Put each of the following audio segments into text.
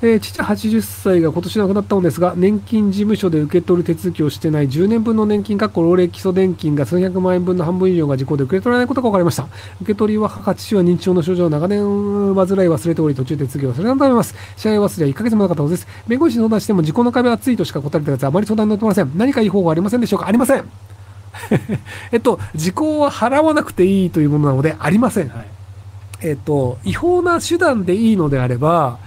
えー、父80歳が今年亡くなったのですが、年金事務所で受け取る手続きをしてない10年分の年金、かっこ老齢基礎年金が数百万円分の半分以上が事故で受け取らないことが分かりました。受け取りは母、父は認知症の症状を長年患い忘れており、途中で手続きを忘れたと思います。試合忘れは1ヶ月もなかったのです。弁護士に相談しても、事故の壁は厚いとしか答えてやつあまり相談に乗ってません。何かいい方法はありませんでしょうか？ありません。えっと、時効は払わなくていいというものなので、ありません。はい、えっと、違法な手段でいいのであれば、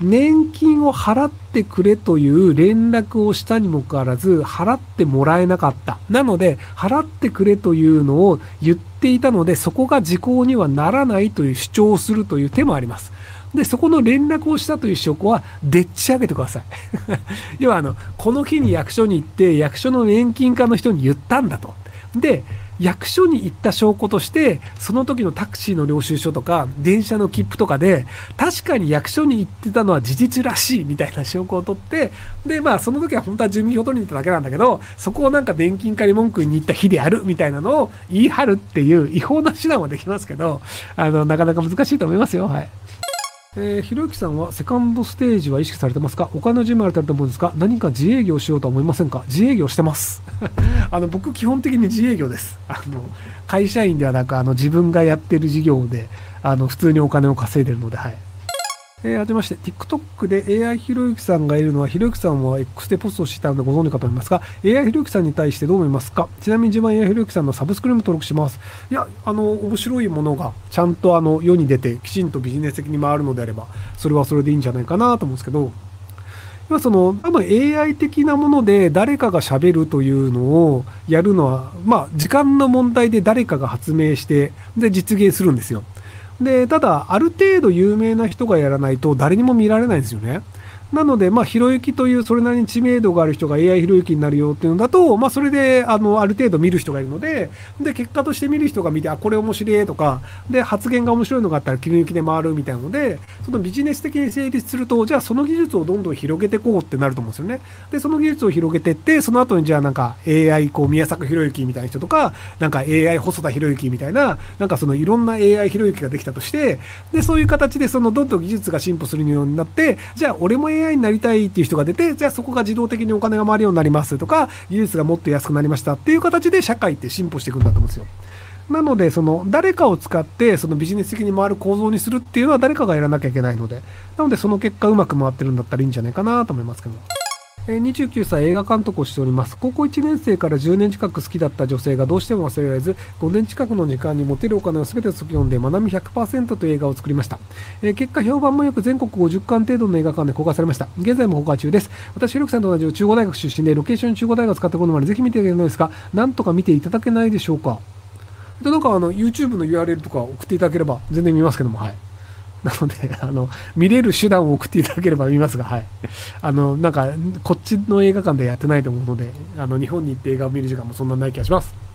年金を払ってくれという連絡をしたにもかかわらず、払ってもらえなかった。なので、払ってくれというのを言っていたので、そこが時効にはならないという主張をするという手もあります。で、そこの連絡をしたという証拠は、でっち上げてください。要は、あの、この日に役所に行って、役所の年金課の人に言ったんだと。で、役所に行った証拠として、その時のタクシーの領収書とか、電車の切符とかで、確かに役所に行ってたのは事実らしいみたいな証拠を取って、で、まあ、その時は本当は住民票取りに行っただけなんだけど、そこをなんか年金課に文句に行った日であるみたいなのを言い張るっていう違法な手段はできますけど、あの、なかなか難しいと思いますよ。はい。えー、ひろゆきさんはセカンドステージは意識されてますか？お金の準備あると思うんですが、何か自営業しようとは思いませんか？自営業してます。あの、僕基本的に自営業です。あの、会社員ではなく、あの、自分がやってる事業で、あの、普通にお金を稼いでるので、はい。えー、はじめまして、TikTok で AI ひろゆきさんがいるのは、ひろゆきさんは X でポストしていたのでご存知かと思いますが、AI ひろゆきさんに対してどう思いますか？ちなみに自分は AI ひろゆきさんのサブスクリーム登録します。いや、あの、面白いものがちゃんとあの世に出て、きちんとビジネス的に回るのであれば、それはそれでいいんじゃないかなと思うんですけど、今その多分 AI 的なもので誰かがしゃべるというのをやるのは、まあ、時間の問題で誰かが発明してで実現するんですよ。で、ただ、ある程度有名な人がやらないと誰にも見られないんですよね。なので、まあ、ひろゆきというそれなりに知名度がある人が AI ひろゆきになるよっていうのだと、まあ、それで、あの、ある程度見る人がいるので、で、結果として見る人が見て、あ、これ面白いとか、で、発言が面白いのがあったら切り抜きで回るみたいなので、そのビジネス的に成立すると、じゃあその技術をどんどん広げていこうってなると思うんですよね。で、その技術を広げていって、その後にじゃあなんか AI こう宮坂ひろゆきみたいな人とか、なんか AI 細田ひろゆきみたいな、なんかそのいろんな AI ひろゆきができたとして、で、そういう形でそのどんどん技術が進歩するようになって、じゃあ俺も AI になりたいっていう人が出て、じゃあそこが自動的にお金が回るようになりますとか、技術がもっと安くなりましたっていう形で社会って進歩していくんだと思うんですよ。なので、その誰かを使ってそのビジネス的に回る構造にするっていうのは誰かがやらなきゃいけないので、なのでその結果うまく回ってるんだったらいいんじゃないかなと思いますけど。29歳映画監督をしております。高校1年生から10年近く好きだった女性がどうしても忘れられず、5年近くの時間に持てるお金を全て即読んで、学び100%という映画を作りました。えー、結果、評判もよく全国50巻程度の映画館で公開されました。現在も公開中です。私、ひろきさんと同じ中国大学出身で、ロケーション中国大学を使ったことまでぜひ見ていただけるのですが、なんとか見ていただけないでしょうか？で、なんかあの、YouTube の URL とか送っていただければ全然見ますけども、はい。なので、あの、見れる手段を送っていただければ見ますが、はい。あの、なんか、こっちの映画館でやってないと思うので、あの、日本に行って映画を見る時間もそんなない気がします。